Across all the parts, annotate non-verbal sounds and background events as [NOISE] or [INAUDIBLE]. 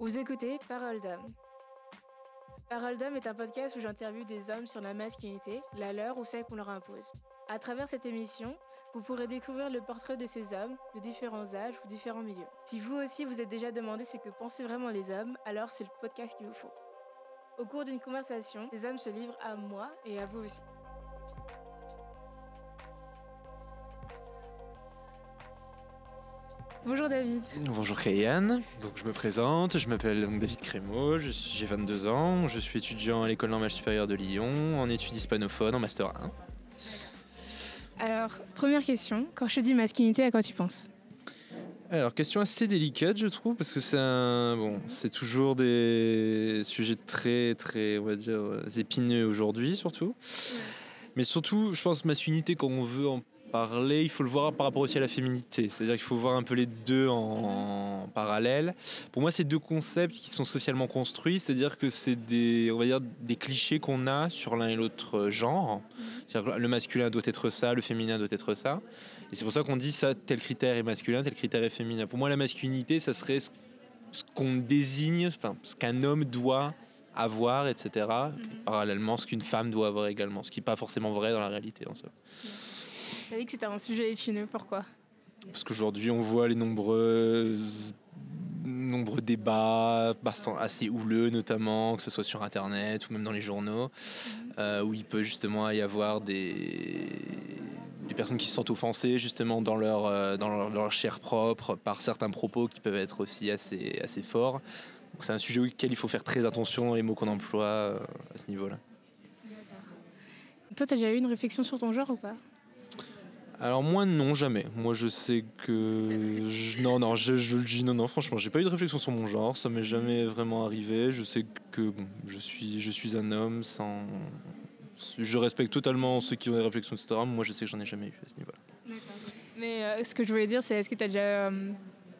Vous écoutez Parole d'homme. Parole d'homme est un podcast où j'interviewe des hommes sur la masculinité, la leur ou celle qu'on leur impose. À travers cette émission, vous pourrez découvrir le portrait de ces hommes de différents âges ou différents milieux. Si vous aussi vous êtes déjà demandé ce que pensaient vraiment les hommes, alors c'est le podcast qu'il vous faut. Au cours d'une conversation, ces hommes se livrent à moi et à vous aussi. Bonjour David. Bonjour Kayane, donc je me présente, je m'appelle David Crémeau, j'ai 22 ans, je suis étudiant à l'école normale supérieure de Lyon en études hispanophones en master 1. Alors, première question, quand je te dis masculinité, à quoi tu penses? Alors, question assez délicate, je trouve, parce que c'est bon, c'est toujours des sujets très, très, on va dire, épineux aujourd'hui, surtout. Mais surtout, je pense masculinité, quand on veut en parler, il faut le voir par rapport aussi à la féminité. C'est-à-dire qu'il faut voir un peu les deux en, parallèle. Pour moi, c'est deux concepts qui sont socialement construits, c'est-à-dire que c'est des, on va dire, des clichés qu'on a sur l'un et l'autre genre. C'est-à-dire que le masculin doit être ça, le féminin doit être ça. Et c'est pour ça qu'on dit ça, tel critère est masculin, tel critère est féminin. Pour moi, la masculinité, ça serait ce, qu'on désigne, enfin, ce qu'un homme doit avoir, etc. parallèlement, ce qu'une femme doit avoir également, ce qui n'est pas forcément vrai dans la réalité en soi. As dit que c'était un sujet épineux, pourquoi? Parce qu'aujourd'hui, on voit les nombreux nombreux débats assez houleux notamment, que ce soit sur Internet ou même dans les journaux, euh, où il peut justement y avoir des, des personnes qui se sentent offensées justement dans leur, euh, dans leur, chair propre par certains propos qui peuvent être aussi assez, assez forts. C'est un sujet auquel il faut faire très attention les mots qu'on emploie euh, à ce niveau-là. Toi, tu as déjà eu une réflexion sur ton genre ou pas? Alors moi non jamais. Moi je sais que non non je, je, le dis non non franchement j'ai pas eu de réflexion sur mon genre ça m'est jamais vraiment arrivé. Je sais que bon, je suis je suis un homme sans je respecte totalement ceux qui ont des réflexions etc. moi je sais que j'en ai jamais eu à ce niveau-là. Mais euh, ce que je voulais dire c'est est-ce que tu as déjà euh,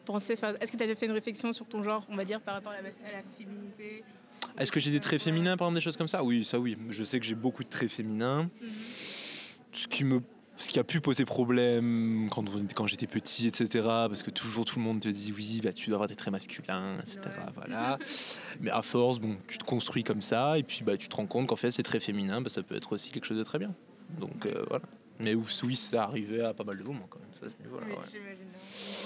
pensé est-ce que tu as déjà fait une réflexion sur ton genre on va dire par rapport à la, féminité? Est-ce que j'ai des traits féminins par exemple des choses comme ça? Oui ça oui je sais que j'ai beaucoup de traits féminins. Mhm. Ce qui me ce qui a pu poser problème quand, quand j'étais petit, etc. Parce que toujours tout le monde te dit oui, bah, tu dois avoir des traits masculins, etc. Voilà. Mais à force, bon, tu te construis comme ça et puis bah, tu te rends compte qu'en fait c'est très féminin, bah, ça peut être aussi quelque chose de très bien. Donc euh, voilà. Mais oui, ça arrivait à pas mal de moments quand même, ça, à ce niveau-là. Oui, j'imagine.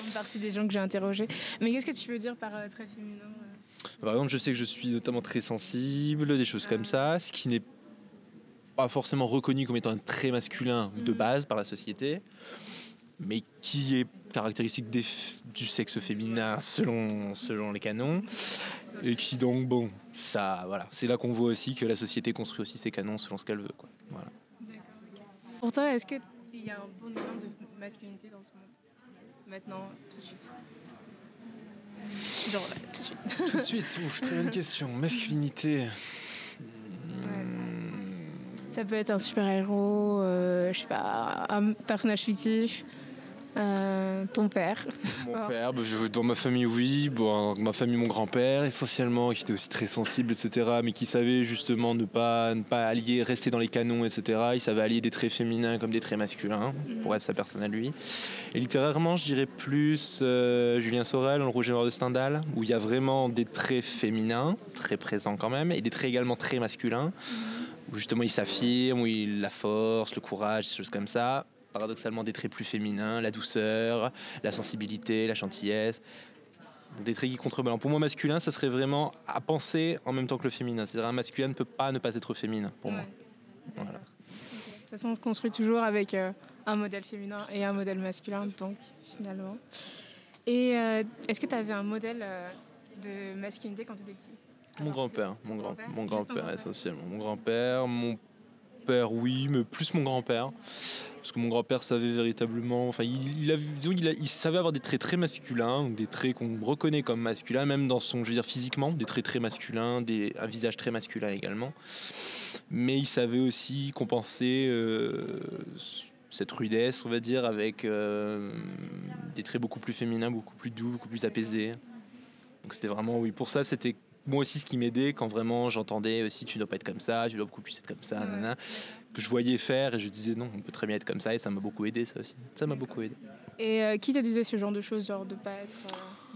Une partie des gens que j'ai interrogés. Mais qu'est-ce que tu veux dire par euh, très féminin euh? Par exemple, je sais que je suis notamment très sensible, des choses comme ah. ça, ce qui n'est pas forcément reconnu comme étant un trait masculin de mm. base par la société, mais qui est caractéristique du sexe féminin selon, selon les canons. Et qui donc, bon, ça, voilà, c'est là qu'on voit aussi que la société construit aussi ses canons selon ce qu'elle veut. Quoi. Voilà. Pour toi, est-ce qu'il y a un bon exemple de masculinité dans ce monde? Maintenant, tout de suite Genre là, tout de suite. tout de suite, ouf, très bonne question. [LAUGHS] Masculinité. Ça peut être un super-héros, euh, je sais pas, un personnage fictif, euh, ton père. Mon père, bah, dans ma famille, oui. Bon, ma famille, mon grand-père, essentiellement, qui était aussi très sensible, etc., mais qui savait justement ne pas, ne pas allier, rester dans les canons, etc. Il savait allier des traits féminins comme des traits masculins, pour être sa personne à lui. Et littérairement, je dirais plus euh, Julien Sorel, Le Rouge et Noir de Stendhal, où il y a vraiment des traits féminins, très présents quand même, et des traits également très masculins où justement il s'affirme, où il la force, le courage, des choses comme ça. Paradoxalement, des traits plus féminins, la douceur, la sensibilité, la gentillesse. Des traits qui contrebalancent. Pour moi, masculin, ça serait vraiment à penser en même temps que le féminin. C'est-à-dire un masculin ne peut pas ne pas être féminin, pour moi. Voilà. De toute façon, on se construit toujours avec euh, un modèle féminin et un modèle masculin, donc finalement. Et euh, est-ce que tu avais un modèle euh, de masculinité quand tu étais petit? Mon grand-père, mon grand, mon grand-père essentiellement. Mon grand-père, mon père, oui, mais plus mon grand-père, parce que mon grand-père savait véritablement, enfin, il, a, il, savait avoir des traits très masculins, des traits qu'on reconnaît comme masculins, même dans son, je veux dire, physiquement, des traits très masculins, des, un visage très masculin également. Mais il savait aussi compenser. Euh, cette rudesse, on va dire, avec euh, des traits beaucoup plus féminins, beaucoup plus doux, beaucoup plus apaisés. Donc c'était vraiment, oui, pour ça, c'était moi aussi ce qui m'aidait quand vraiment j'entendais aussi tu dois pas être comme ça, tu dois beaucoup plus être comme ça, que je voyais faire et je disais non, on peut très bien être comme ça et ça m'a beaucoup aidé ça aussi. Ça m'a beaucoup aidé. Et euh, qui te disait ce genre de choses, genre de pas être.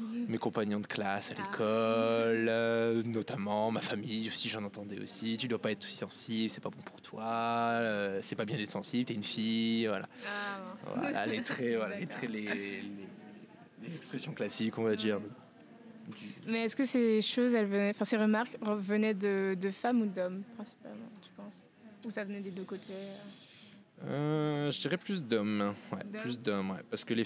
Euh, mes compagnons de classe à l'école, euh, notamment ma famille aussi, j'en entendais aussi. Tu dois pas être sensible, c'est pas bon pour toi, euh, c'est pas bien d'être sensible, t'es une fille, voilà. Ah, Voilà, les traits, voilà, les, traits, les, les- les expressions classiques, on va dire. Mais est-ce que ces choses, elles venaient, enfin ces remarques venaient de, de femmes ou d'hommes principalement, tu penses? Ou ça venait des deux côtés? Euh je dirais plus d'hommes, ouais, plus d'hommes, ouais, parce que les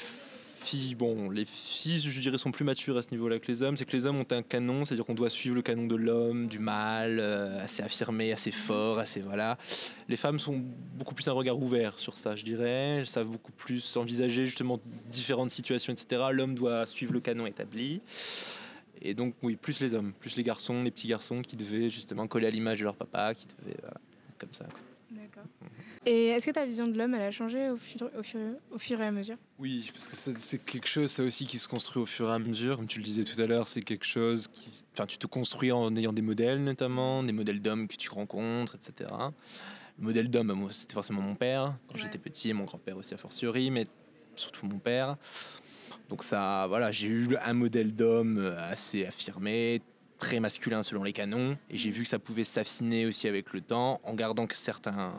filles, bon, les filles, je dirais, sont plus matures à ce niveau-là que les hommes. C'est que les hommes ont un canon, c'est-à-dire qu'on doit suivre le canon de l'homme, du mâle, euh, assez affirmé, assez fort, assez voilà. Les femmes sont beaucoup plus un regard ouvert sur ça, je dirais. Elles savent beaucoup plus envisager justement différentes situations, etc. L'homme doit suivre le canon établi. Et donc, oui, plus les hommes, plus les garçons, les petits garçons qui devaient justement coller à l'image de leur papa, qui devaient, voilà, comme ça. D'accord. Et est-ce que ta vision de l'homme, elle a changé au fur, au fur, au fur et à mesure? Oui, parce que c'est quelque chose, ça aussi, qui se construit au fur et à mesure. Comme tu le disais tout à l'heure, c'est quelque chose qui. Enfin, tu te construis en ayant des modèles, notamment, des modèles d'hommes que tu rencontres, etc. Le modèle d'homme, c'était forcément mon père, quand Ouais. j'étais petit, et mon grand-père aussi, a fortiori, mais surtout mon père. Donc, ça, voilà, j'ai eu un modèle d'homme euh, assez affirmé, très masculin selon les canons, et j'ai vu que ça pouvait s'affiner aussi avec le temps, en gardant que certains,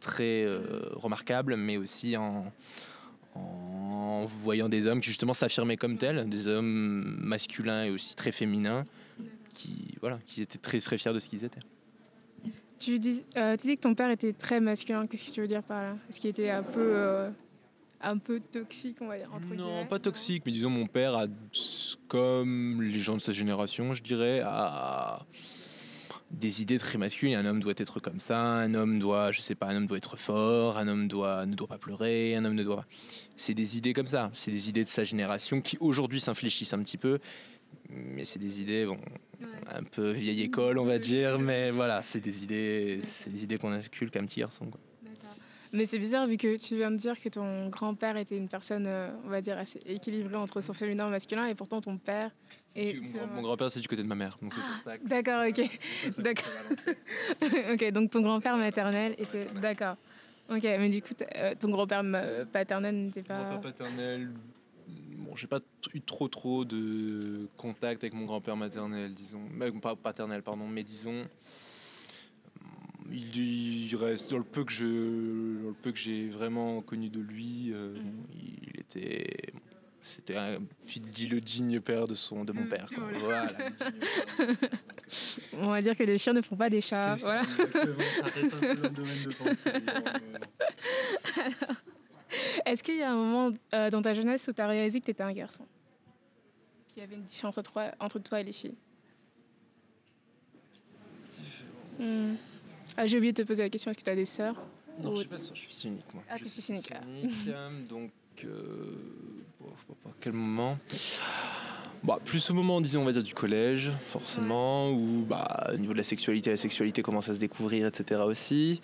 traits euh, remarquables, mais aussi en, voyant des hommes qui justement s'affirmaient comme tels, des hommes masculins et aussi très féminins, qui, voilà, qui étaient très, très fiers de ce qu'ils étaient. tu dis, euh, que ton père était très masculin. Qu'est-ce que tu veux dire par là? Est-ce qu'il était un peu, un peu toxique, on va dire entre non, guillemets pas toxique, mais disons mon père a, comme les gens de sa génération, je dirais, a des idées très masculines. Un homme doit être comme ça, un homme doit, je sais pas, un homme doit être fort, un homme doit, ne doit pas pleurer, un homme ne doit pas. C'est des idées comme ça, c'est des idées de sa génération qui aujourd'hui s'infléchissent un petit peu, mais c'est des idées, bon, Ouais. un peu vieille école, on va dire, mais voilà, c'est des idées, c'est des idées qu'on inculque un petit garçon. quoi. Mais c'est bizarre vu que tu viens de dire que ton grand-père était une personne, euh, on va dire, assez équilibrée entre son féminin et masculin, et pourtant ton père est. Mon mon grand-père, c'est du côté de ma mère, donc que d'accord, ok. D'accord. [LAUGHS] ok, donc ton grand-père maternel était. D'accord. Ok, mais du coup, euh, ton grand-père ma- paternel n'était Mon pas. grand-père paternel, bon, j'ai pas eu trop trop de contact avec mon grand-père maternel, disons, Euh, pas paternel, pardon, mais disons, il, il reste dans le peu que je, dans le peu que j'ai vraiment connu de lui, euh, Mhm. il était, c'était un dit le digne père de son, de mon Mm, père. quoi. voilà. Voilà. [LAUGHS] On va dire que les chiens ne font pas des chats. C'est ça, Voilà. exactement, ça reste un peu un domaine de pensée. [LAUGHS] Est-ce qu'il y a un moment euh, dans ta jeunesse où tu as réalisé que tu étais un garçon? Qu'il y avait une différence entre toi, entre toi et les filles? Hmm. Ah, J'ai oublié de te poser la question est-ce que tu as des sœurs Non, Ou- je suis pas je suis fils unique, moi. Ah, t'es suis fils unique, unique, donc, euh, sais à quel moment bah, Plus au moment, disons, on va dire, du collège, forcément, où, bah, au niveau de la sexualité, la sexualité commence à se découvrir, etc. aussi.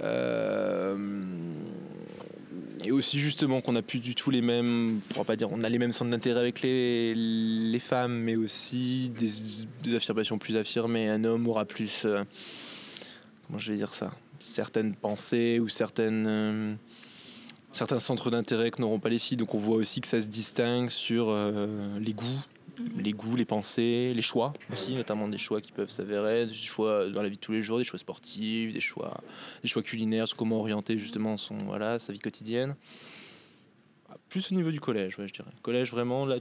Euh, et aussi, justement, qu'on n'a plus du tout les mêmes, on pas dire, on a les mêmes centres d'intérêt avec les, les femmes, mais aussi des, des affirmations plus affirmées. Un homme aura plus. euh, comment je vais dire ça? Certaines pensées ou certaines. euh, certains centres d'intérêt que n'auront pas les filles. Donc on voit aussi que ça se distingue sur euh, les goûts, Mhm. les goûts, les pensées, les choix aussi, notamment des choix qui peuvent s'avérer, des choix dans la vie de tous les jours, des choix sportifs, des choix, des choix culinaires, sur comment orienter justement son, voilà, sa vie quotidienne. Plus au niveau du collège, ouais, je dirais. Collège, vraiment, là,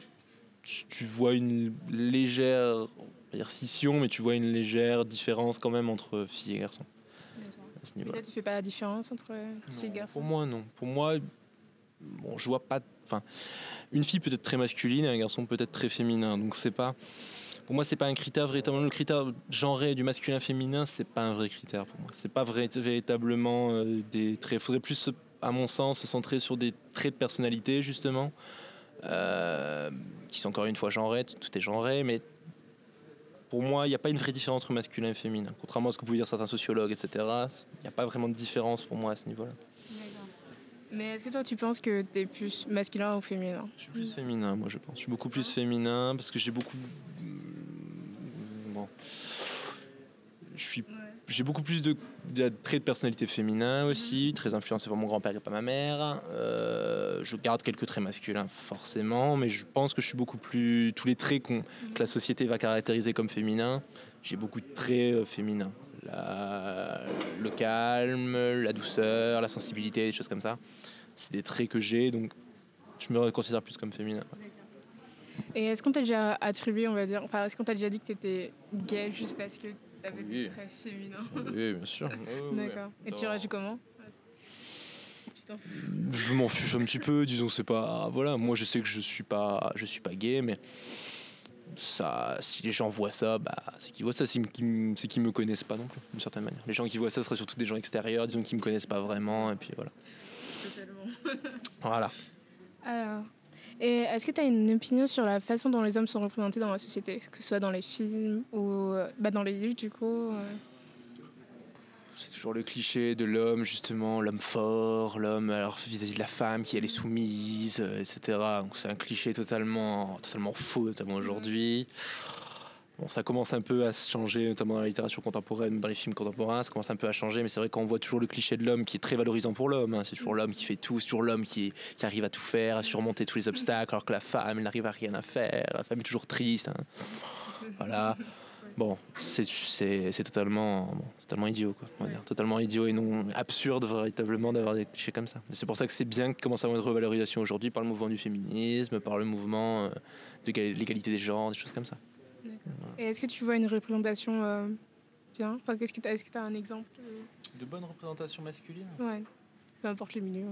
tu tu vois une légère, on va dire scission, mais tu vois une légère différence quand même entre filles et garçons ce Mais toi, tu fais pas la différence entre filles et garçons Pour moi, non. Pour moi, bon, je vois pas. Enfin, une fille peut être très masculine et un garçon peut être très féminin. Donc c'est pas. Pour moi, c'est pas un critère véritablement. Le critère genré du masculin-féminin, c'est pas un vrai critère pour moi. C'est pas vrai, véritablement euh, des traits. Il faudrait plus, à mon sens, se centrer sur des traits de personnalité justement, euh, qui sont encore une fois genrés. Tout tout est genré, mais pour moi, il n'y a pas une vraie différence entre masculin et féminin. Contrairement à ce que pouvaient dire certains sociologues, etc. Il n'y a pas vraiment de différence pour moi à ce niveau-là. Mais est-ce que toi, tu penses que tu es plus masculin ou féminin? Je suis plus féminin, moi, je pense. Je suis beaucoup plus féminin parce que j'ai beaucoup. mm, Bon. Je suis j'ai beaucoup plus de, traits de personnalité féminin aussi, mhm. très influencé par mon grand-père et pas ma mère. Euh, je garde quelques traits masculins forcément, mais je pense que je suis beaucoup plus tous les traits que la société va caractériser comme féminin. J'ai beaucoup de traits euh, féminins, le calme, la douceur, la sensibilité, des choses comme ça. C'est des traits que j'ai, donc je me considère plus comme féminin. Et est-ce qu'on t'a déjà attribué, on va dire, enfin, est-ce qu'on t'a déjà dit que tu étais gay juste parce que T'avais oui. très féminin. Oui, bien sûr. [LAUGHS] D'accord. Et tu réagis comment je m'en fiche un petit peu, disons c'est pas voilà, moi je sais que je suis pas je suis pas gay mais ça si les gens voient ça bah c'est qu'ils voient ça c'est qu'ils qu'ils me connaissent pas non plus d'une certaine manière. Les gens qui voient ça seraient surtout des gens extérieurs, disons qui me connaissent pas vraiment et puis voilà. Totalement. voilà. Alors et est-ce que tu as une opinion sur la façon dont les hommes sont représentés dans la société, que ce soit dans les films ou bah, dans les livres du coup euh? C'est toujours le cliché de l'homme, justement, l'homme fort, l'homme alors vis-à-vis de la femme qui est soumise, euh, etc. C'est un cliché totalement, totalement faux, notamment aujourd'hui. Bon, ça commence un peu à se changer, notamment dans la littérature contemporaine, dans les films contemporains, ça commence un peu à changer, mais c'est vrai qu'on voit toujours le cliché de l'homme qui est très valorisant pour l'homme. Hein. C'est toujours l'homme qui fait tout, c'est toujours l'homme qui, qui, arrive à tout faire, à surmonter tous les obstacles, alors que la femme, elle n'arrive à rien à faire. La femme est toujours triste. Hein. Voilà. Bon, c'est totalement, bon, totalement idiot, quoi, on va dire. Totalement idiot et non absurde, véritablement, d'avoir des clichés comme ça. C'est pour ça que c'est bien qu'il commence à avoir une revalorisation aujourd'hui par le mouvement du féminisme, par le mouvement euh, de l'égalité des genres, des choses comme ça. Et est-ce que tu vois une représentation euh, bien? Enfin, Est-ce que tu as, as, un exemple De bonne représentation masculine Ouais, peu importe le milieu.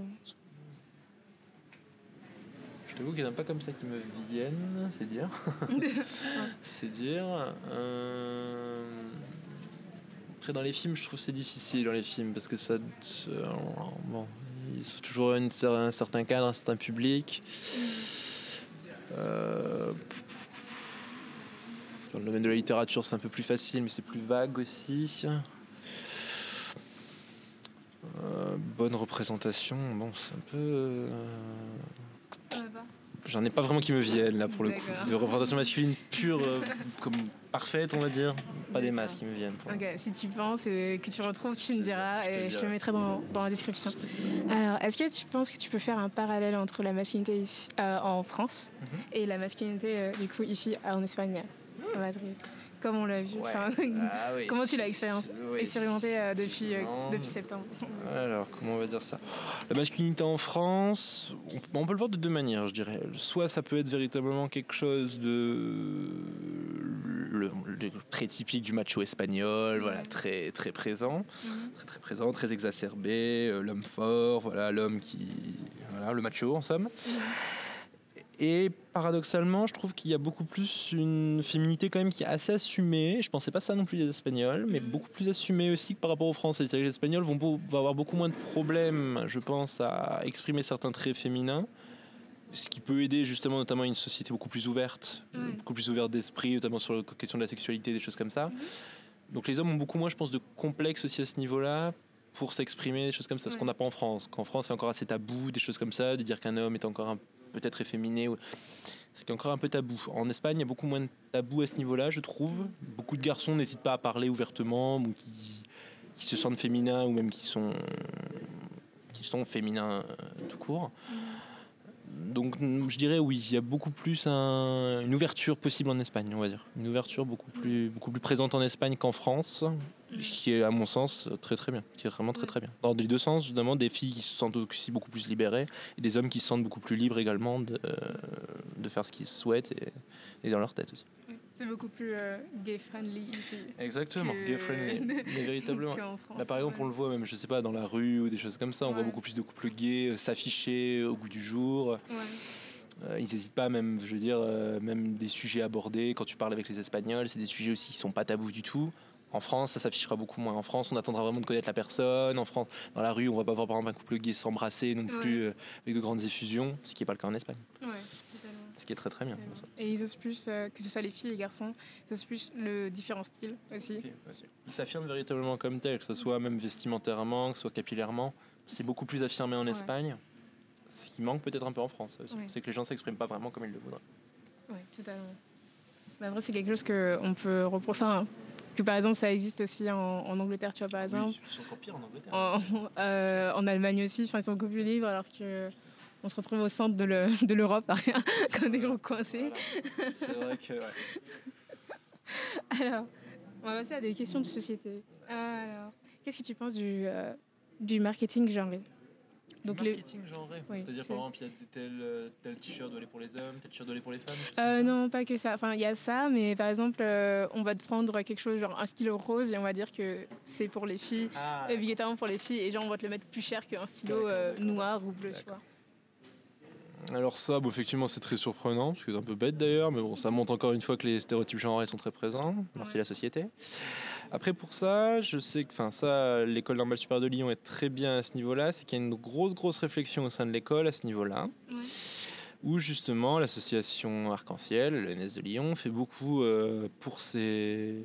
Je t'avoue qu'il n'y en a pas comme ça qui me viennent, c'est dire. [LAUGHS] [LAUGHS] c'est dire. Euh... Après, dans les films, je trouve c'est difficile dans les films parce que ça. Euh, bon, ils sont toujours une, un certain cadre, un certain public. Mm. Euh, dans le domaine de la littérature, c'est un peu plus facile, mais c'est plus vague aussi. Euh, bonne représentation, bon, c'est un peu. Euh, J'en ai pas vraiment qui me viennent là pour le coup. De représentation masculine pure, euh, comme parfaite, on va dire. Pas des masses qui me viennent. ok, si tu penses et que tu retrouves, tu me diras et je te mettrai dans, dans, la description. Alors, est-ce que tu penses que tu peux faire un parallèle entre la masculinité en France mhm. et la masculinité du coup ici en Espagne? Madrid comme on l'a vu. Ah [LAUGHS] comment tu l'as expérimenté euh, depuis, euh, depuis septembre Alors, comment on va dire ça? La masculinité en France, on, peut le voir de deux manières, je dirais. Soit ça peut être véritablement quelque chose de le, très typique du macho espagnol, voilà, très très présent, mhm. très très présent, très exacerbé, euh, l'homme fort, voilà, l'homme qui, voilà, le macho en somme. Mhm. Et paradoxalement, je trouve qu'il y a beaucoup plus une féminité quand même qui est assez assumée. Je pensais pas ça non plus des Espagnols, mais beaucoup plus assumée aussi que par rapport aux Français. C'est-à-dire que les Espagnols vont, vont, avoir beaucoup moins de problèmes, je pense, à exprimer certains traits féminins. Ce qui peut aider justement notamment une société beaucoup plus ouverte, beaucoup plus ouverte d'esprit, notamment sur la question de la sexualité, des choses comme ça. Mhm. Donc les hommes ont beaucoup moins, je pense, de complexes aussi à ce niveau-là pour s'exprimer, des choses comme ça, ce qu'on n'a pas en France. Qu'en France, c'est encore assez tabou, des choses comme ça, de dire qu'un homme est encore un peut-être efféminé. C'est qui est encore un peu tabou. En Espagne, il y a beaucoup moins de tabou à ce niveau-là, je trouve. Beaucoup de garçons n'hésitent pas à parler ouvertement, ou qui, se sentent féminins, ou même qui sont, qui sont féminins euh, tout court donc je dirais oui, il y a beaucoup plus une ouverture possible en Espagne, on va dire. Une ouverture beaucoup plus, beaucoup plus présente en Espagne qu'en France, qui est à mon sens très très bien, qui est vraiment très très bien. Dans les deux sens, justement, des filles qui se sentent aussi beaucoup plus libérées et des hommes qui se sentent beaucoup plus libres également de, de faire ce qu'ils souhaitent et, et dans leur tête aussi. C'est beaucoup plus euh, gay-friendly ici. Exactement, gay-friendly. [LAUGHS] Mais véritablement. Bah, par exemple, on le voit même, je sais pas, dans la rue ou des choses comme ça, on voit beaucoup plus de couples gays euh, s'afficher au goût du jour. Euh, ils n'hésitent pas, même, je veux dire, même des sujets abordés. Quand tu parles avec les Espagnols, c'est des sujets aussi qui sont pas tabous du tout. En France, ça s'affichera beaucoup moins. En France, on attendra vraiment de connaître la personne. En France, dans la rue, on va pas voir par exemple un couple gay s'embrasser non plus avec de grandes effusions, ce qui n'est pas le cas en Espagne. Ouais. Ce qui est très très bien. Et ils osent plus, euh, que ce soit les filles et les garçons, ils osent plus le différent style aussi. Ils s'affirment véritablement comme tel, que ce soit même vestimentairement, que ce soit capillairement. C'est beaucoup plus affirmé en Espagne, ce qui manque peut-être un peu en France C'est que les gens s'expriment pas vraiment comme ils le voudraient. Oui, totalement. Mais après, c'est quelque chose qu'on peut reprocher que par exemple, ça existe aussi en, Angleterre, tu vois, par exemple. ils sont encore pires en Angleterre. En, [LAUGHS] Allemagne aussi, ils sont beaucoup plus libres, alors que on se retrouve au centre de l'Europe, [LAUGHS] comme des gros coincés. C'est vrai que. [LAUGHS] alors, on va passer à des questions de société. Alors, qu'est-ce que tu penses du, euh, du marketing genré? Donc marketing genré? C'est-à-dire, par exemple, il y a tel, euh, tel t-shirt doit aller pour les hommes, tel t-shirt doit aller pour les femmes euh, Non, pas que ça. Enfin, il y a ça, mais par exemple, on va te prendre quelque chose, genre un stylo rose, et on va dire que c'est pour les filles, ah, obligatoirement pour les filles, et genre, on va te le mettre plus cher qu'un stylo noir ou bleu, tu vois. Alors ça, bon, effectivement, c'est très surprenant, parce que c'est un peu bête d'ailleurs, mais bon, ça montre encore une fois que les stéréotypes genrés sont très présents. Merci la société. Après, pour ça, je sais que, enfin, ça, l'école normale supérieure de Lyon est très bien à ce niveau-là. C'est qu'il y a une grosse, grosse réflexion au sein de l'école à ce niveau-là. Où justement l'association Arc-en-Ciel, l'ENS de Lyon, fait beaucoup euh, pour ces,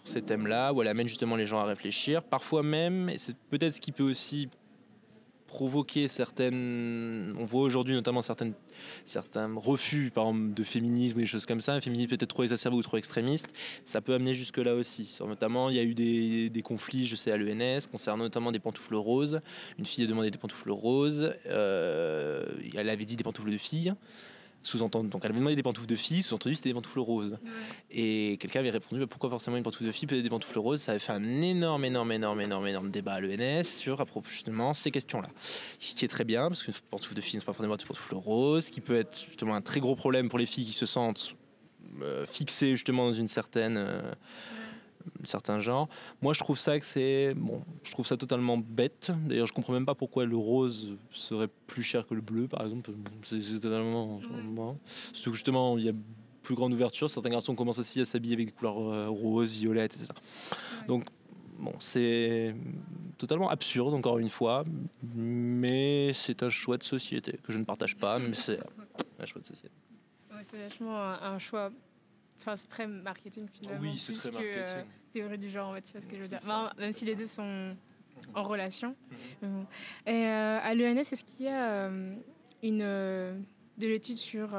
pour ces thèmes-là, où elle amène justement les gens à réfléchir. Parfois même, et c'est peut-être ce qui peut aussi provoquer certaines. On voit aujourd'hui notamment certaines, certains refus, par exemple, de féminisme ou des choses comme ça. Un féminisme peut-être trop exacerbé ou trop extrémiste. Ça peut amener jusque-là aussi. Notamment, il y a eu des, des conflits, je sais, à l'ENS, concernant notamment des pantoufles roses. Une fille a demandé des pantoufles roses. Euh, elle avait dit des pantoufles de fille sous-entendu. Donc elle avait demandé des pantoufles de fille, sous-entendu c'était des pantoufles roses. Et quelqu'un avait répondu bah, pourquoi forcément une pantoufle de fille peut-être des pantoufles roses? Ça avait fait un énorme, énorme, énorme, énorme, énorme débat à l'ENS sur justement ces questions-là. Ce qui est très bien parce qu'une pantoufle de fille ne sont pas forcément des pantoufles roses, ce qui peut être justement un très gros problème pour les filles qui se sentent euh, fixées justement dans une certaine. Euh, certains genres. Moi, je trouve ça que c'est bon, je trouve ça totalement bête. D'ailleurs, je comprends même pas pourquoi le rose serait plus cher que le bleu, par exemple. C'est totalement. Surtout que justement, il y a plus grande ouverture. Certains garçons commencent aussi à s'habiller avec des couleurs euh, roses, violettes, etc. Donc, bon, c'est totalement absurde, encore une fois, mais c'est un choix de société que je ne partage pas, mais c'est un choix de société. c'est vachement un choix c'est très marketing finalement. Oui, c'est très marketing. Que, euh, théorie du genre, tu vois ce que je veux dire. même si les deux sont en relation. Mhm. Et euh, à l'ENS, est-ce qu'il y a euh, une, de l'étude sur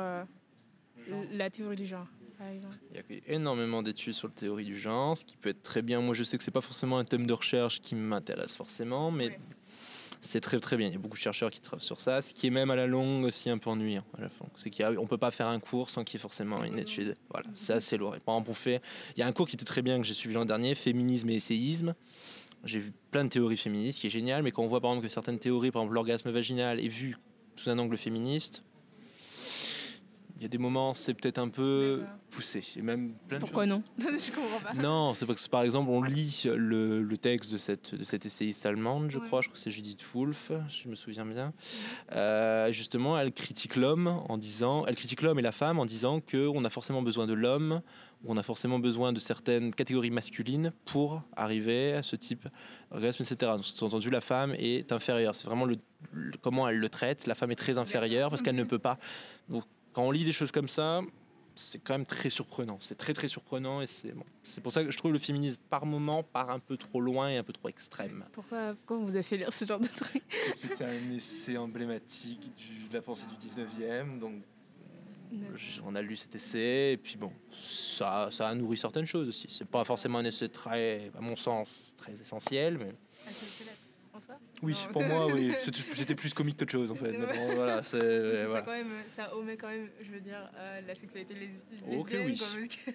la théorie du genre par exemple? Il y a énormément d'études sur la théorie du genre, ce qui peut être très bien. Moi, je sais que c'est pas forcément un thème de recherche qui m'intéresse forcément, mais c'est très très bien. Il y a beaucoup de chercheurs qui travaillent sur ça, ce qui est même à la longue aussi un peu ennuyant à la fin. C'est qu'on peut pas faire un cours sans qu'il y ait forcément une étude. Voilà, c'est assez lourd. par exemple, on fait, il y a un cours qui était très bien que j'ai suivi l'an dernier, féminisme et essayisme. J'ai vu plein de théories féministes, qui est génial, mais quand on voit par exemple que certaines théories, par exemple l'orgasme vaginal, est vu sous un angle féministe, y a des moments, c'est peut-être un peu poussé. Et même plein Pourquoi non [LAUGHS] Je comprends pas. Non, c'est parce que par exemple, on lit le, le, texte de cette, de cette essayiste allemande, je crois, je crois que c'est Judith Wolf, je me souviens bien. Euh, justement, elle critique l'homme en disant, elle critique l'homme et la femme en disant qu'on a forcément besoin de l'homme, on a forcément besoin de certaines catégories masculines pour arriver à ce type d'orgasme, etc. Donc, entendu, la femme est inférieure. C'est vraiment le, comment elle le traite. La femme est très inférieure parce qu'elle ne peut pas. Donc, quand on lit des choses comme ça, c'est quand même très surprenant. C'est très très surprenant et c'est bon. C'est pour ça que je trouve le féminisme par moment part un peu trop loin et un peu trop extrême. Pourquoi, pourquoi on vous a fait lire ce genre de truc? C'était un essai emblématique de la pensée du 19e, donc on a lu cet essai et puis bon, ça, ça a nourri certaines choses aussi. C'est pas forcément un essai très, à mon sens, très essentiel, mais. Ah, oui, pour moi, oui. [LAUGHS] C'était plus comique qu'autre chose, en fait. voilà, ça, quand même, ça omet quand même, je veux dire, euh, la sexualité lesbienne. Ok, oui.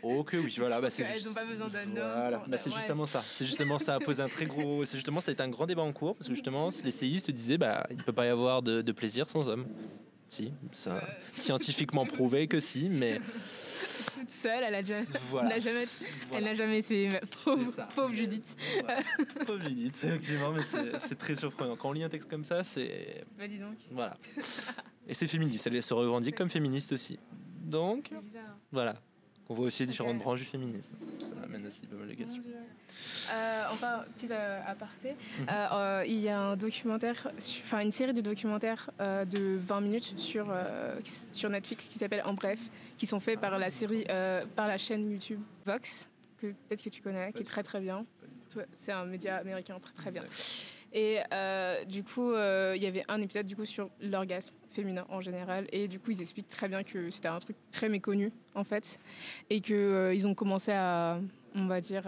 Ok, [LAUGHS] oui, voilà. Bah, Elles n'ont pas besoin d'un voilà. Bah, c'est justement ça. C'est justement ça a posé un très gros. C'est justement, ça a été un grand débat en cours, parce que justement, [LAUGHS] les séistes disaient, bah, il ne peut pas y avoir de, de plaisir sans homme. Si, ça, scientifiquement prouvé que si, mais toute seule, elle a elle jamais, elle n'a jamais essayé. Pauvre, Judith. Pauvre Judith, effectivement, mais c'est très surprenant. Quand on lit un texte comme ça, c'est. Bah dis donc. Voilà. Et c'est féministe, elle se revendique comme féministe aussi. Donc, voilà. On voit aussi différentes branches du féminisme. Ça amène aussi pas mal de questions. Euh, enfin, petit euh, aparté, mhm. euh, il y a un documentaire, enfin une série de documentaires de 20 minutes sur, sur Netflix qui s'appelle En Bref, qui sont faits par la série, par la chaîne YouTube Vox, que peut-être que tu connais, qui est très très bien. C'est un média américain très très bien. Et euh, du coup, euh, il y avait un épisode du coup sur l'orgasme féminin en général. Et du coup, ils expliquent très bien que c'était un truc très méconnu en fait, et que euh, ils ont commencé à on va dire,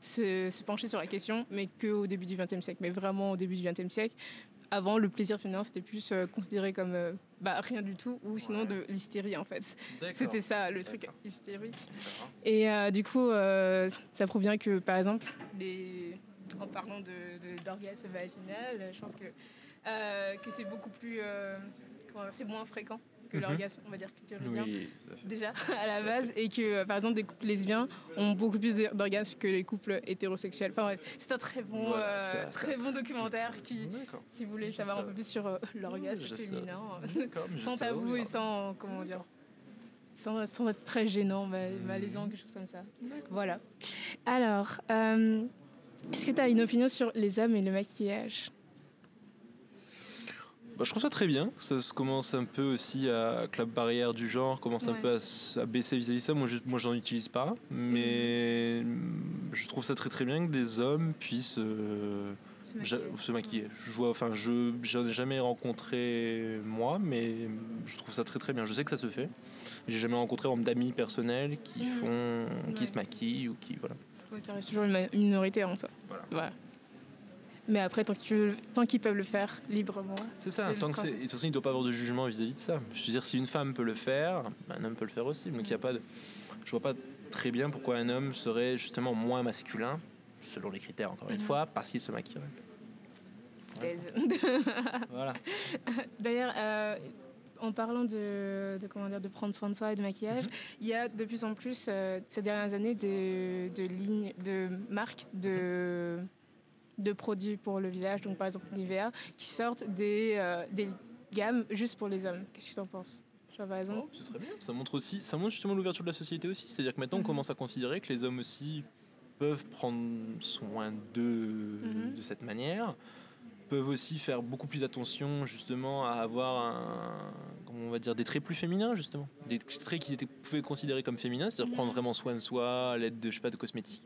se, se pencher sur la question, mais qu'au début du XXe siècle. Mais vraiment au début du XXe siècle. Avant, le plaisir féminin, c'était plus euh, considéré comme euh, bah, rien du tout, ou sinon de l'hystérie, en fait. C'était ça, le truc hystérique. Et euh, du coup, ça prouve bien que, par exemple, les... en parlant de- de- d'orgasme vaginal, je pense que, euh, que c'est beaucoup plus. euh, c'est moins fréquent que Mhm. l'orgasme, on va dire, clitoridien, Oui, déjà, [LAUGHS] à la base, et que, euh, par exemple, des couples lesbiens ont beaucoup plus d'orgasmes que les couples hétérosexuels. Enfin bref, c'est un très bon, Voilà, euh, très bon documentaire qui, si vous voulez Je savoir un peu plus sur euh, l'orgasme féminin, [LAUGHS] sans tabou et sans, comment dire, sans, sans être très gênant, Mhm. malaisant, quelque chose comme ça. Voilà. Alors, euh, est-ce que tu as une opinion sur les hommes et le maquillage? Bah, je trouve ça très bien. Ça se commence un peu aussi à que la barrière du genre commence un peu à, à baisser vis-à-vis de ça. Moi, je, moi, j'en utilise pas, mais je trouve ça très très bien que des hommes puissent euh, Se maquiller. se maquiller. Je vois, enfin, je j'en ai jamais rencontré moi, mais je trouve ça très très bien. Je sais que ça se fait. J'ai jamais rencontré d'amis personnels qui Mhm. font, qui Ouais. se maquillent ou qui voilà. Ouais, ça reste toujours une minorité en soi. Voilà. Mais après, tant qu'ils peuvent le faire librement. C'est ça, tant que c'est. De toute façon, il ne doit pas avoir de jugement vis-à-vis de ça. Je veux dire, si une femme peut le faire, un homme peut le faire aussi. Donc il y a pas de. Je vois pas très bien pourquoi un homme serait justement moins masculin, selon les critères, encore une Mhm. fois, parce qu'il se maquillerait. Thèse. Voilà. [LAUGHS] D'ailleurs, euh, en parlant de, de, comment dire, de prendre soin de soi et de maquillage, Mhm. il y a de plus en plus, euh, ces dernières années, de, de lignes, de marques, de, de produits pour le visage, donc par exemple Nivea, qui sortent des, euh, des gammes juste pour les hommes. Qu'est-ce que tu en penses Genre, par exemple Oh, c'est très bien. Ça montre aussi, ça montre justement l'ouverture de la société aussi. C'est-à-dire que maintenant, Mhm. on commence à considérer que les hommes aussi peuvent prendre soin d'eux Mhm. de cette manière, peuvent aussi faire beaucoup plus attention justement à avoir un, comment on va dire, des traits plus féminins justement, des traits qui étaient pouvaient considérer comme féminins, c'est-à-dire Mhm. prendre vraiment soin de soi à l'aide de je sais pas de cosmétiques.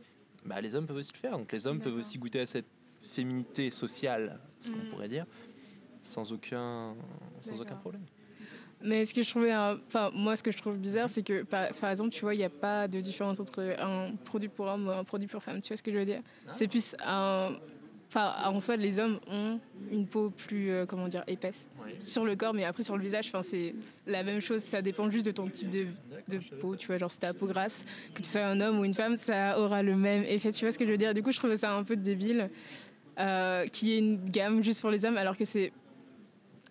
Bah, les hommes peuvent aussi le faire. Donc les hommes peuvent aussi goûter à cette féminité sociale, ce qu'on Mhm. pourrait dire, sans aucun, sans aucun problème. Mais ce que je trouvais, un- enfin moi ce que je trouve bizarre, c'est que par, par exemple, tu vois, il n'y a pas de différence entre un produit pour homme ou un produit pour femme. Tu vois ce que je veux dire? Ah. C'est plus un, enfin en soi, les hommes ont une peau plus, euh, comment dire, épaisse sur le corps, mais après sur le visage, enfin c'est la même chose. Ça dépend juste de ton type de, de peau. Tu vois, genre si t'as peau grasse, que tu sois un homme ou une femme, ça aura le même effet. Tu vois ce que je veux dire? Du coup, je trouvais ça un peu débile euh, qu'il y ait une gamme juste pour les hommes, alors que c'est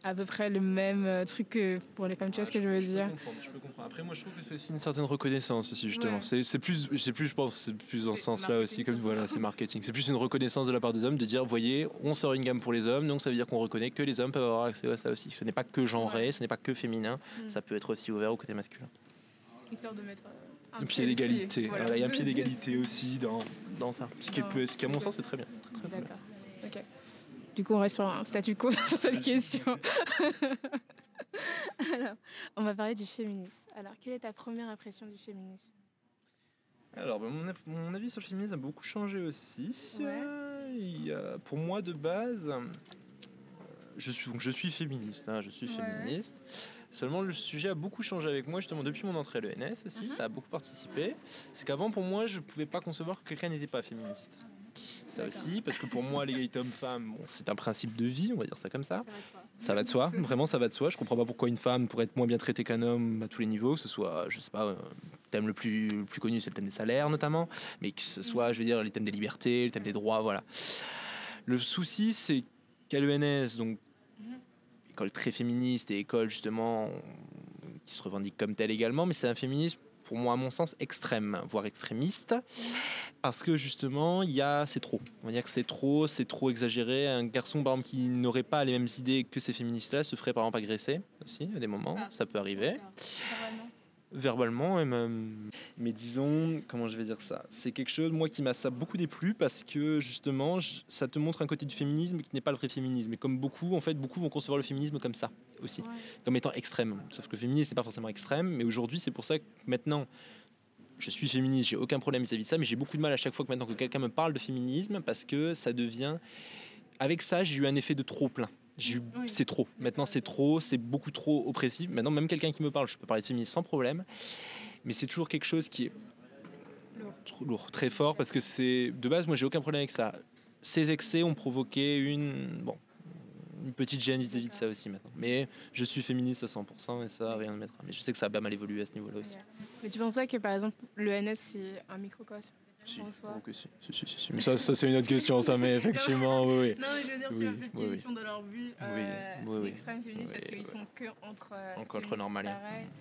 à peu près le même euh, truc que pour les femmes. Tu vois ce que je veux dire peux comprendre, je peux comprendre. Après, moi, je trouve que c'est aussi une certaine reconnaissance aussi, justement. Ouais. C'est c'est plus, c'est plus, je pense, c'est plus dans ce sens-là aussi, comme voilà, c'est marketing. C'est plus une reconnaissance de la part des hommes de dire, voyez, on sort une gamme pour les hommes, donc ça veut dire qu'on reconnaît que les hommes peuvent avoir accès à ça aussi. Ce n'est pas que genré, Ouais. ce n'est pas que féminin, Mm. ça peut être aussi ouvert au côté masculin. Histoire de mettre euh, Un pied d'égalité, voilà. voilà, il y a un pied d'égalité aussi dans, dans ça. Ce qui, peut, ce qui, à mon sens, c'est très bien. Très, très bien. D'accord. Du coup, on reste sur un statu quo [LAUGHS] sur cette question. [LAUGHS] Alors, on va parler du féminisme. Alors, quelle est ta première impression du féminisme? Alors, bah, mon, av- mon avis sur le féminisme a beaucoup changé aussi. Ouais. Euh, il y a- pour moi, de base, euh, je suis, donc, je suis féministe. hein, je suis Ouais. féministe. Seulement, le sujet a beaucoup changé avec moi, justement, depuis mon entrée à l'ENS aussi. Mhm. Ça a beaucoup participé. C'est qu'avant, pour moi, je ne pouvais pas concevoir que quelqu'un n'était pas féministe. Ça aussi, parce que pour moi, l'égalité homme-femme, bon, c'est un principe de vie, on va dire ça comme ça. Ça va de soi. Ça va de soi, vraiment ça va de soi. Je comprends pas pourquoi une femme pourrait être moins bien traitée qu'un homme à tous les niveaux, que ce soit, je sais pas, euh, le thème le plus, le plus connu c'est le thème des salaires notamment, mais que ce soit, je veux dire, les thèmes des libertés, le thème des droits, voilà. Le souci c'est qu'à l'ENS, donc Mhm. école très féministe et école justement qui se revendique comme telle également, mais c'est un féminisme pour moi à mon sens extrême, voire extrémiste, parce que justement il y a c'est trop. On va dire que c'est trop, c'est trop exagéré. Un garçon par exemple qui n'aurait pas les mêmes idées que ces féministes-là se ferait par exemple agresser aussi à des moments, Ah. ça peut arriver. Verbalement et même mais disons comment je vais dire ça? C'est quelque chose moi qui m'a ça beaucoup déplu parce que justement je- ça te montre un côté du féminisme qui n'est pas le vrai féminisme. Et comme beaucoup en fait beaucoup vont concevoir le féminisme comme ça aussi Ouais. comme étant extrême. Sauf que le féminisme n'est pas forcément extrême mais aujourd'hui c'est pour ça que maintenant je suis féministe j'ai aucun problème vis-à-vis de ça mais j'ai beaucoup de mal à chaque fois que maintenant que quelqu'un me parle de féminisme parce que ça devient avec ça j'ai eu un effet de trop plein Oui. c'est trop maintenant c'est trop c'est beaucoup trop oppressif maintenant même quelqu'un qui me parle je peux parler de féminisme sans problème mais c'est toujours quelque chose qui est Lourd. lourd, très fort, parce que c'est de base, moi j'ai aucun problème avec ça. Ces excès ont provoqué une, bon, une petite gêne vis-à-vis de ça aussi maintenant. Mais je suis féministe à 100% et ça, rien de mettre. Mais je sais que ça a pas mal évolué à ce niveau-là aussi. Mais tu penses pas que par exemple le NS c'est un microcosme? Si, ok, si. Si, si, si, Mais ça, ça c'est une autre question, ça, mais effectivement, [LAUGHS] oui, oui. Non, mais je veux dire, tu vois, peut-être qu'ils sont dans leur but euh, oui, l'extrême féministe parce qu'ils sont que entre. Euh, entre normaliens.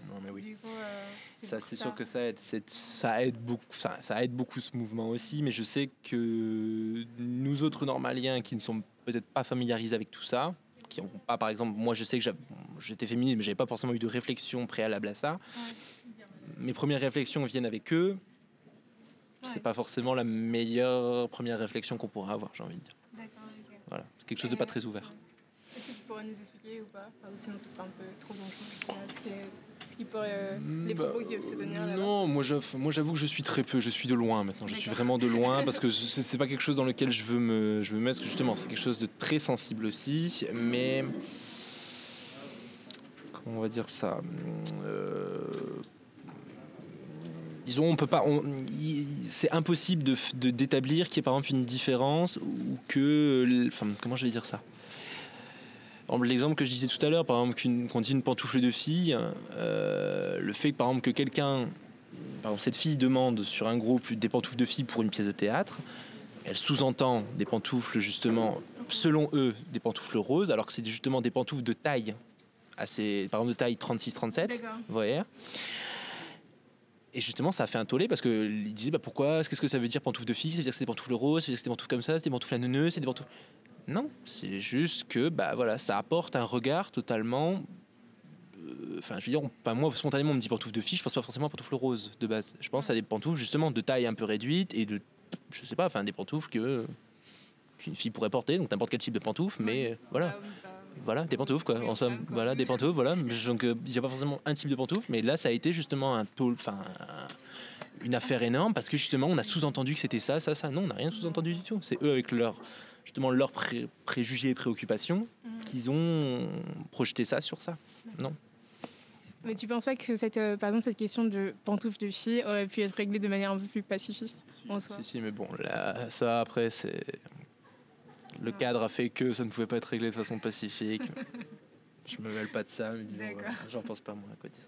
Non, mais oui. Du coup, euh, ça, c'est sûr que ça aide, ça aide beaucoup, ça, ça aide beaucoup ce mouvement aussi, mais je sais que nous autres normaliens qui ne sont peut-être pas familiarisés avec tout ça, qui n'ont pas, par exemple, moi je sais que j'étais féministe, mais j'avais pas forcément eu de réflexion préalable à ça. Mes premières réflexions viennent avec eux c'est pas forcément la meilleure première réflexion qu'on pourra avoir, j'ai envie de dire. D'accord, Voilà, c'est quelque chose de pas très ouvert. Est-ce que tu pourrais nous expliquer ou pas? Ou sinon, ce sera un peu trop long. Ce qui, ce qui pourrait. Euh, les bah, propos qui peuvent se tenir là Non, moi j'avoue que je suis très peu, je suis de loin maintenant. Je suis vraiment de loin parce que [LAUGHS] c'est pas quelque chose dans lequel je veux me, je veux me mettre, justement, c'est quelque chose de très sensible aussi. Mais. Comment on va dire ça? Euh, disons, on peut pas, c'est impossible de d'établir qu'il y ait par exemple une différence ou que, enfin, comment je vais dire ça? L'exemple que je disais tout à l'heure, par exemple, qu'on dit une pantoufle de fille, euh, le fait que par exemple que quelqu'un, par exemple cette fille demande sur un groupe des pantoufles de filles pour une pièce de théâtre, elle sous-entend des pantoufles justement, selon eux, des pantoufles roses, alors que c'est justement des pantoufles de taille, assez, par exemple de taille 36-37, vous voyez? Et justement, ça a fait un tollé parce qu'ils disaient bah, pourquoi? Qu'est-ce que ça veut dire pantoufle de fille? Ça veut dire que c'est des pantoufles roses? Ça veut dire que c'est des pantoufles comme ça? C'est des pantoufles à C'est des pantoufles. Non, c'est juste que bah, voilà, ça apporte un regard totalement. Euh, enfin, je veux dire, moi, spontanément, on me dit pantoufle de fille, je pense pas forcément à pantoufles roses de base. Je pense à des pantoufles justement de taille un peu réduite et de. Je sais pas, enfin, des pantoufles que qu'une fille pourrait porter, donc n'importe quel type de pantoufle, mais voilà. Ah bah voilà, des pantoufles quoi. En somme, voilà, des pantoufles, voilà. Donc euh, il n'y a pas forcément un type de pantoufles, mais là ça a été justement un taux, enfin une affaire énorme parce que justement on a sous-entendu que c'était ça, ça, ça. Non, on n'a rien sous-entendu du tout. C'est eux avec leur justement leurs préjugés et préoccupations mhm. qu'ils ont projeté ça sur ça. Non. Mais tu penses pas que cette, euh, par exemple, cette question de pantoufles de filles aurait pu être réglée de manière un peu plus pacifiste en soi? Si, si, mais bon, là, ça après, c'est le cadre a fait que ça ne pouvait pas être réglé de façon pacifique. [LAUGHS] je me mêle pas de ça, mais disons, j'en pense pas moi à quoi dire.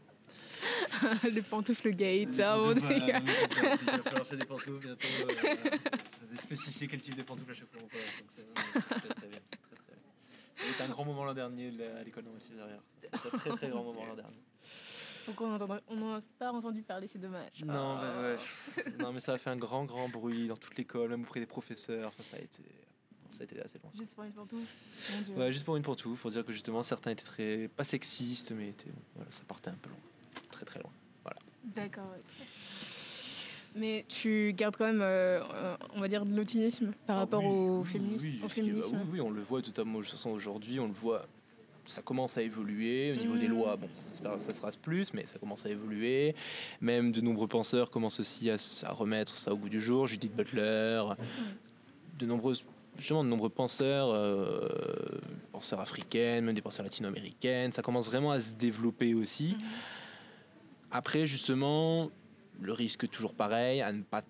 [LAUGHS] le pantoufle gate, ah bon, voilà, [LAUGHS] Il va falloir faire des pantoufles bientôt. Euh, spécifier quel type de pantoufles à chaque fois on passe. C'est très, très, bien. Très, C'était un grand moment l'an dernier à l'école normale supérieure. C'était un très très grand moment l'an dernier. Donc on n'en a pas entendu parler, c'est dommage. Non, mais ouais. non, mais ça a fait un grand grand bruit dans toute l'école, même auprès des professeurs. Enfin, ça a été ça a été assez loin. Juste pour une pantoufle Ouais, juste pour une pantoufle, pour dire que justement certains étaient très, pas sexistes, mais étaient, voilà, ça partait un peu loin. Très très loin. Voilà. D'accord. Mais tu gardes quand même, euh, on va dire, de l'optimisme par ah rapport au, féminisme, oui, féminisme. oui, oui, on le voit totalement. De toute façon, aujourd'hui, on le voit. Ça commence à évoluer au niveau des mmh. lois. Bon, j'espère que ça sera plus, mais ça commence à évoluer. Même de nombreux penseurs commencent aussi à, à remettre ça au goût du jour. Judith Butler, mmh. de nombreuses justement de nombreux penseurs, euh, penseurs africains, même des penseurs latino-américaines. Ça commence vraiment à se développer aussi. Mhm. Après, justement, le risque toujours pareil, à ne pas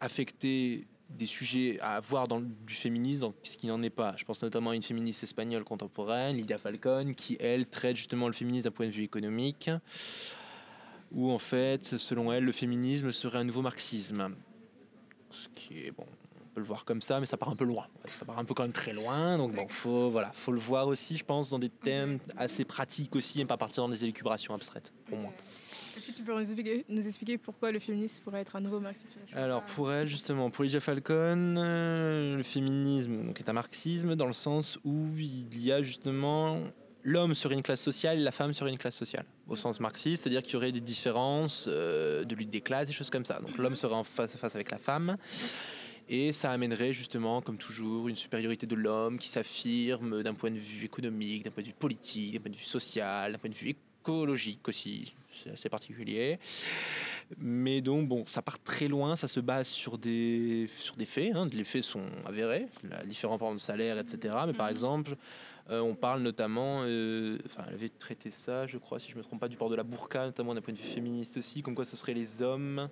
affecter des sujets à avoir dans du féminisme, dans ce qui n'en est pas. Je pense notamment à une féministe espagnole contemporaine, Lydia Falcon, qui elle traite justement le féminisme d'un point de vue économique, où en fait, selon elle, le féminisme serait un nouveau marxisme. Ce qui est bon, le voir comme ça, mais ça part un peu loin. Ça part un peu quand même très loin. Donc bon, faut voilà, faut le voir aussi, je pense, dans des thèmes assez pratiques aussi, et pas partir dans des élucubrations abstraites, pour moi. Est-ce que tu peux nous expliquer, pourquoi le féminisme pourrait être un nouveau marxisme Alors pour elle, justement, pour Lydia Falcon, euh, le féminisme donc, est un marxisme dans le sens où il y a justement l'homme serait une classe sociale, la femme serait une classe sociale, au sens marxiste, c'est-à-dire qu'il y aurait des différences euh, de lutte des classes, des choses comme ça. Donc l'homme serait en face à face avec la femme. Et ça amènerait justement, comme toujours, une supériorité de l'homme qui s'affirme d'un point de vue économique, d'un point de vue politique, d'un point de vue social, d'un point de vue écologique aussi. C'est assez particulier. Mais donc, bon, ça part très loin, ça se base sur des, sur des faits. Hein. Les faits sont avérés, la différence de salaire, etc. Mais par mhm. exemple, euh, on parle notamment, euh, enfin, elle avait traité ça, je crois, si je ne me trompe pas, du port de la burqa, notamment d'un point de vue féministe aussi, comme quoi ce seraient les hommes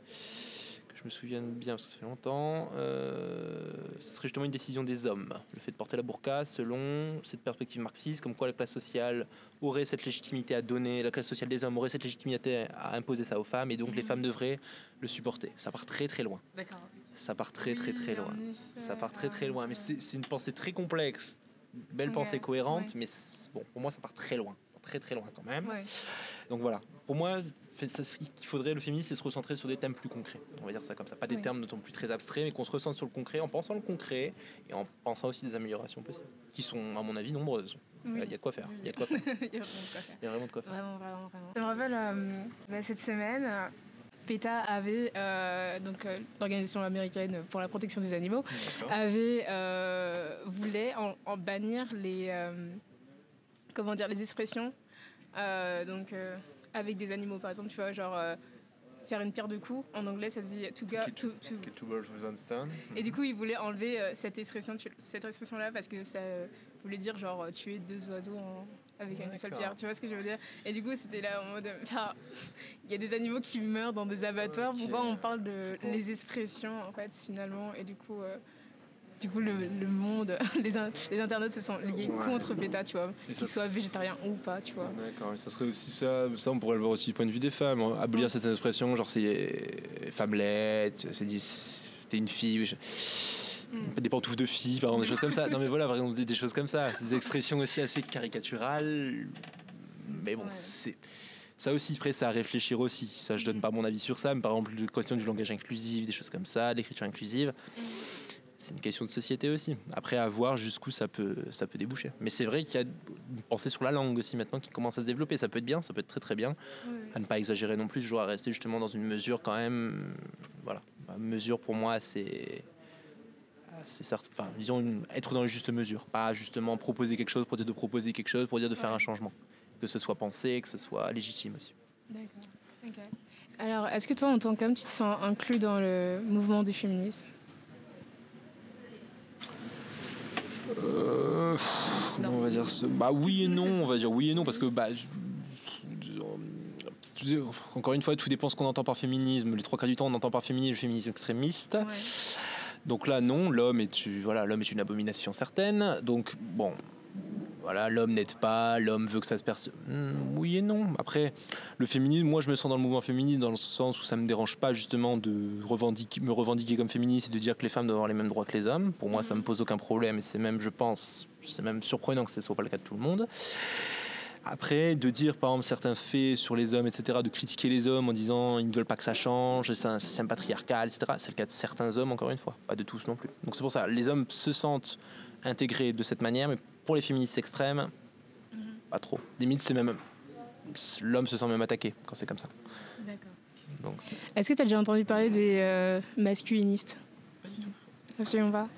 me souvienne bien, parce que ça fait longtemps, euh, ce serait justement une décision des hommes. Le fait de porter la burqa, selon cette perspective marxiste, comme quoi la classe sociale aurait cette légitimité à donner, la classe sociale des hommes aurait cette légitimité à imposer ça aux femmes, et donc les Mhm. femmes devraient le supporter. Ça part très très loin. D'accord. Ça part très très très loin. Ça part très très loin. Mais c'est une pensée très complexe, belle pensée cohérente, mais bon, pour moi ça part très loin. Très très loin quand même. Ouais. Donc voilà, pour moi, ça serait- qu'il faudrait le féminisme, c'est se recentrer sur des thèmes plus concrets. On va dire ça comme ça. Pas des Oui. termes d'autant plus très abstraits, mais qu'on se recentre sur le concret en pensant le concret et en pensant aussi des améliorations possibles, qui sont, à mon avis, nombreuses. Il Oui. y a de quoi faire. Il y a de quoi faire. [LAUGHS] Il y a vraiment quoi faire. Il y a vraiment de quoi faire. Vraiment, vraiment, vraiment. Ça me rappelle, euh, bah, cette semaine, euh, PETA avait, euh, donc euh, l'organisation américaine pour la protection des animaux, avait, euh, voulait en, en bannir les, euh, comment dire, les expressions, euh, donc euh, avec des animaux, par exemple, tu vois, genre euh, faire une pierre de coups, en anglais ça se dit to go, to, to- Okay, two birds with one stone. et du coup, ils voulaient enlever euh, cette expression, cette expression-là parce que ça euh, voulait dire genre euh, tuer deux oiseaux en- avec une seule pierre. Tu vois ce que je veux dire? Et du coup, c'était là en mode, enfin, il y a des animaux qui meurent dans des abattoirs. Ok. Pourquoi on parle de les expressions en fait finalement? Et du coup. euh, du coup, le, le monde, [LAUGHS] les, in- les internautes se sont liés Ouais. contre PETA, tu vois, qu'ils soient végétariens ou pas, tu vois. D'accord, mais ça serait aussi ça, ça on pourrait le voir aussi du point de vue des femmes. hein. Abolir Mm. certaines expressions, genre c'est euh, femmelette, c'est dit t'es une fille, je- Mm. des pantoufles de fille, par exemple, des choses comme ça. [LAUGHS] Non mais voilà, par exemple, des, des choses comme ça. C'est des expressions aussi assez caricaturales. Mais bon, Ouais. c'est. Ça aussi, après, ça à réfléchir aussi. Ça, je donne pas mon avis sur ça, mais par exemple, la question du langage inclusif, des choses comme ça, l'écriture inclusive, c'est une question de société aussi. Après, à voir jusqu'où ça peut, ça peut déboucher. Mais c'est vrai qu'il y a une pensée sur la langue aussi maintenant qui commence à se développer. Ça peut être bien, ça peut être très très bien. À ne pas exagérer non plus, toujours à rester justement dans une mesure quand même. Voilà. Mesure pour moi, c'est. C'est certes, enfin, disons, une- être dans les justes mesures. Pas justement proposer quelque chose pour dire de proposer quelque chose, pour dire de faire un changement. Que ce soit pensé, que ce soit légitime aussi. D'accord. Ok. Alors, est-ce que toi, en tant qu'homme, tu te sens inclus dans le mouvement du féminisme? Euh, comment on va dire ce... Bah oui et non, on va dire oui et non parce que bah je- je- encore une fois, tout dépend ce qu'on entend par féminisme. Les trois quarts du temps, on entend par féminisme le féminisme extrémiste. Donc là, non, l'homme est, voilà, l'homme est une abomination certaine. Donc bon, voilà, l'homme n'aide pas, l'homme veut que ça se perce. Hmm, oui et non. Après, le féminisme, moi, je me sens dans le mouvement féministe dans le sens où ça me dérange pas justement de me revendiquer comme féministe et de dire que les femmes doivent avoir les mêmes droits que les hommes. Pour moi, ça me pose aucun problème et c'est même, je pense, c'est même surprenant que ce soit pas le cas de tout le monde. Après, de dire par exemple certains faits sur les hommes, etc., de critiquer les hommes en disant ils ne veulent pas que ça change, c'est un système patriarcal, etc., c'est le cas de certains hommes, encore une fois, pas de tous non plus. Donc c'est pour ça, les hommes se sentent intégrés de cette manière, mais pour les féministes extrêmes, pas trop. Limite, c'est même. L'homme se sent même attaqué quand c'est comme ça. D'accord. Donc, c'est- Est-ce que tu as déjà entendu parler des euh, masculinistes? Absolument pas.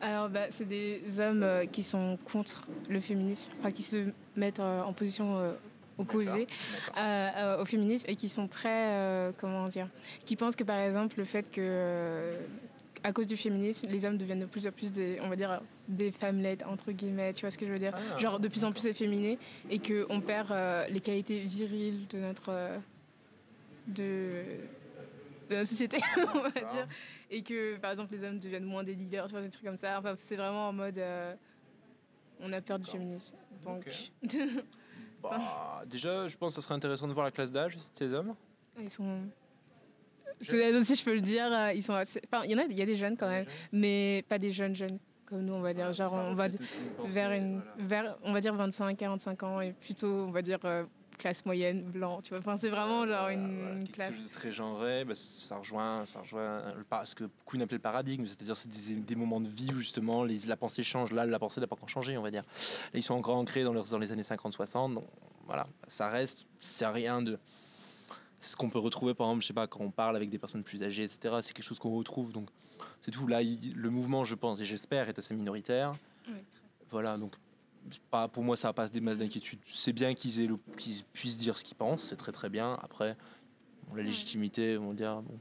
Alors, bah, c'est des hommes euh, qui sont contre le féminisme, enfin qui se mettent euh, en position euh, opposée au féminisme et qui sont très, euh, comment dire, qui pensent que par exemple le fait que, euh, à cause du féminisme, les hommes deviennent de plus en plus des, on va dire, des femmelettes entre guillemets, tu vois ce que je veux dire? Ah, Genre de plus en plus efféminés et que on perd euh, les qualités viriles de notre, euh, de, société, [LAUGHS] on va D'accord. dire, et que par exemple les hommes deviennent moins des leaders, tu vois des trucs comme ça. Enfin, c'est vraiment en mode, euh, on a peur du féminisme. Donc, [LAUGHS] Bah, déjà, je pense que ça serait intéressant de voir la classe d'âge ces hommes. Ils sont. C'est aussi, je peux le dire, euh, ils sont assez. Enfin, il y en a, il y a des jeunes quand même, mais pas des jeunes jeunes comme nous, on va dire. Genre, on va vers une, vers, on va dire 25, 45 ans et plutôt, on va dire euh, classe moyenne, blanc. Tu vois, enfin, c'est vraiment genre une, une classe. chose de très genré, bah, ça rejoint, ça rejoint le ce que beaucoup appellent le paradigme, c'est-à-dire c'est des, des moments de vie où justement les- la pensée change. Là, la pensée n'a pas encore changé, on va dire. Ils sont encore ancrés dans, leurs- dans les années 50-60. Donc voilà, ça reste, c'est rien de. C'est ce qu'on peut retrouver, par exemple, je sais pas, quand on parle avec des personnes plus âgées, etc. C'est quelque chose qu'on retrouve. Donc c'est tout. Là, il- le mouvement, je pense, et j'espère, est assez minoritaire. Voilà, donc pas, pour moi, ça passe des masses d'inquiétude. C'est bien qu'ils aient le- qu'ils puissent dire ce qu'ils pensent, c'est très très bien. Après, bon, la légitimité, on va dire, bon,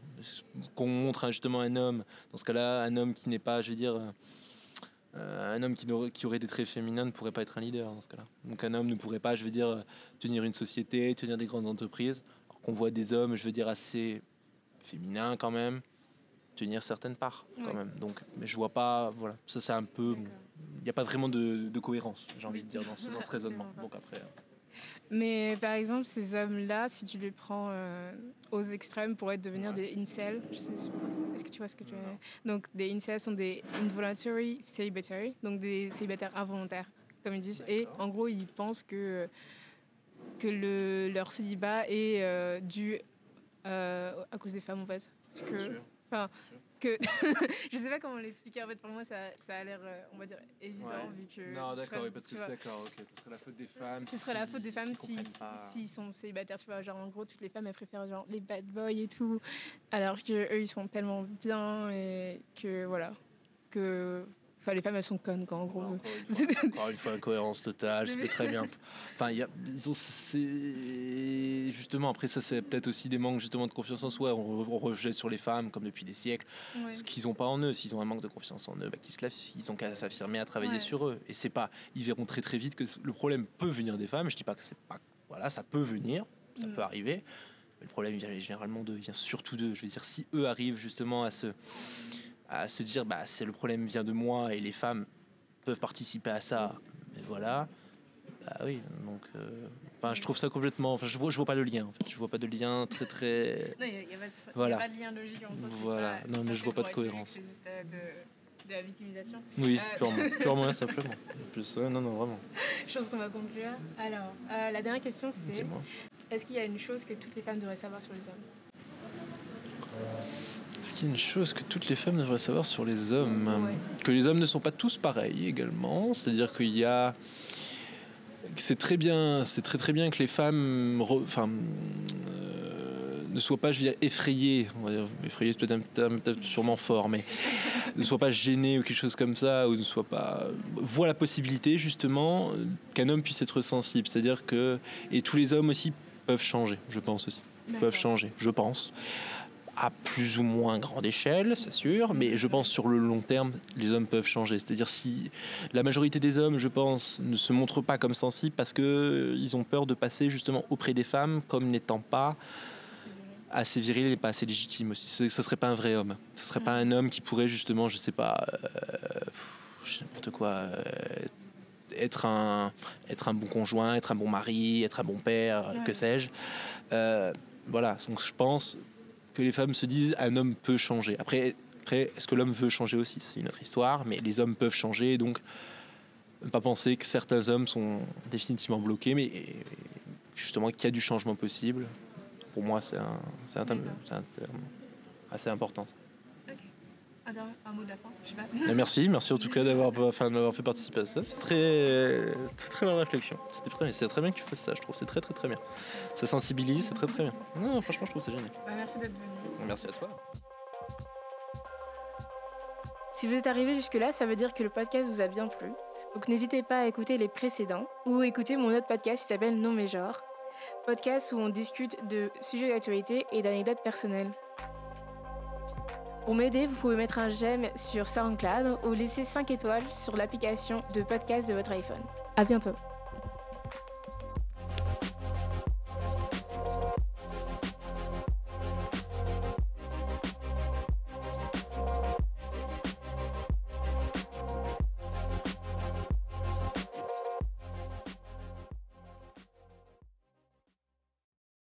qu'on montre justement un homme, dans ce cas-là, un homme qui n'est pas, je veux dire, euh, un homme qui, qui aurait des traits féminins ne pourrait pas être un leader dans ce cas-là. Donc un homme ne pourrait pas, je veux dire, tenir une société, tenir des grandes entreprises, qu'on voit des hommes, je veux dire, assez féminins quand même, tenir certaines parts quand même. Donc, mais je vois pas, voilà, ça c'est un peu, il n'y a pas vraiment de, cohérence, j'ai envie de dire, dans ce, dans ce [LAUGHS] raisonnement. Donc après. Mais par exemple, ces hommes-là, si tu les prends euh, aux extrêmes, pourraient devenir des incels. Est-ce que tu vois ce que tu veux dire? Donc, des incels sont des involuntary celibatory, donc des célibataires involontaires, comme ils disent. Et en gros, ils pensent que, que le, leur célibat est euh, dû euh, à cause des femmes, en fait. Que, enfin, que [LAUGHS] je sais pas comment l'expliquer en fait. Pour moi ça, ça a l'air euh, on va dire évident vu que non d'accord oui, parce que c'est d'accord ok ce serait la faute des femmes ce serait la faute des femmes s'ils si, sont célibataires tu vois. Genre en gros toutes les femmes elles préfèrent genre les bad boys et tout alors que eux ils sont tellement bien et que voilà que Enfin, les femmes, elles sont connes, quoi, en gros. encore, une [LAUGHS] fois, encore une fois, incohérence totale, c'est très bien. [LAUGHS] Enfin, y a, c'est justement, après, ça, c'est peut-être aussi des manques justement de confiance en soi. On, rejette sur les femmes, comme depuis des siècles, ce qu'ils n'ont pas en eux. S'ils ont un manque de confiance en eux, bah, qu'ils se ils ont qu'à s'affirmer, à travailler sur eux. Et c'est pas, ils verront très très vite que le problème peut venir des femmes. Je dis pas que c'est pas, voilà, ça peut venir, ça mm. peut arriver. Mais le problème vient généralement d'eux, vient surtout d'eux. Je veux dire, si eux arrivent justement à se à se dire bah c'est le problème vient de moi et les femmes peuvent participer à ça. Mais voilà. Bah oui donc euh, enfin je trouve ça complètement enfin je vois je vois pas le lien en fait. Je vois pas de lien très très [LAUGHS] non, y a, y a pas, voilà. pas de lien logique en soi voilà. non mais je vois pas de cohérence. juste euh, de, de, la victimisation. Oui euh... purement. [LAUGHS] Purement simplement. Plus ouais, non non vraiment. Chose qu'on va conclure. Alors euh, la dernière question c'est est-ce qu'il y a une chose que toutes les femmes devraient savoir sur les hommes? Est-ce qu'il y a une chose que toutes les femmes devraient savoir sur les hommes Que les hommes ne sont pas tous pareils également. C'est-à-dire qu'il y a. C'est très bien, c'est très très bien que les femmes, enfin, euh, ne soient pas, je veux dire, effrayées. On va dire, effrayées, c'est peut-être sûrement fort, mais ne soient pas gênées ou quelque chose comme ça, ou ne soient pas, voient la possibilité justement qu'un homme puisse être sensible. C'est-à-dire que et tous les hommes aussi peuvent changer, je pense aussi, peuvent changer, je pense à plus ou moins grande échelle, c'est sûr, mais je pense sur le long terme, les hommes peuvent changer. C'est-à-dire si la majorité des hommes, je pense, ne se montrent pas comme sensibles parce qu'ils euh, ont peur de passer justement auprès des femmes comme n'étant pas assez viril et pas assez légitime aussi. Ce ne serait pas un vrai homme. Ce serait pas un homme qui pourrait justement, je sais pas, euh, n'importe quoi, euh, être, un, être un bon conjoint, être un bon mari, être un bon père, que sais-je. voilà, donc je pense que les femmes se disent un homme peut changer. Après, après est-ce que l'homme veut changer aussi? C'est une autre histoire, mais les hommes peuvent changer, donc ne pas penser que certains hommes sont définitivement bloqués, mais justement qu'il y a du changement possible. Pour moi, c'est un, un, assez important. Un, mot de la fin, je sais pas. Merci, merci en tout cas d'avoir, enfin, fait participer à ça. C'est très, très, très bonne réflexion. C'était très, c'est très bien que tu fasses ça, je trouve. C'est très, très, très bien. Ça sensibilise, c'est très, très bien. Non, franchement, je trouve ça génial. Bah, merci d'être venu. Merci à toi. Si vous êtes arrivé jusque-là, ça veut dire que le podcast vous a bien plu. Donc n'hésitez pas à écouter les précédents ou écouter mon autre podcast qui s'appelle Non mais genre. Podcast où on discute de sujets d'actualité et d'anecdotes personnelles. Pour m'aider, vous pouvez mettre un j'aime sur SoundCloud ou laisser 5 étoiles sur l'application de podcast de votre iPhone. À bientôt.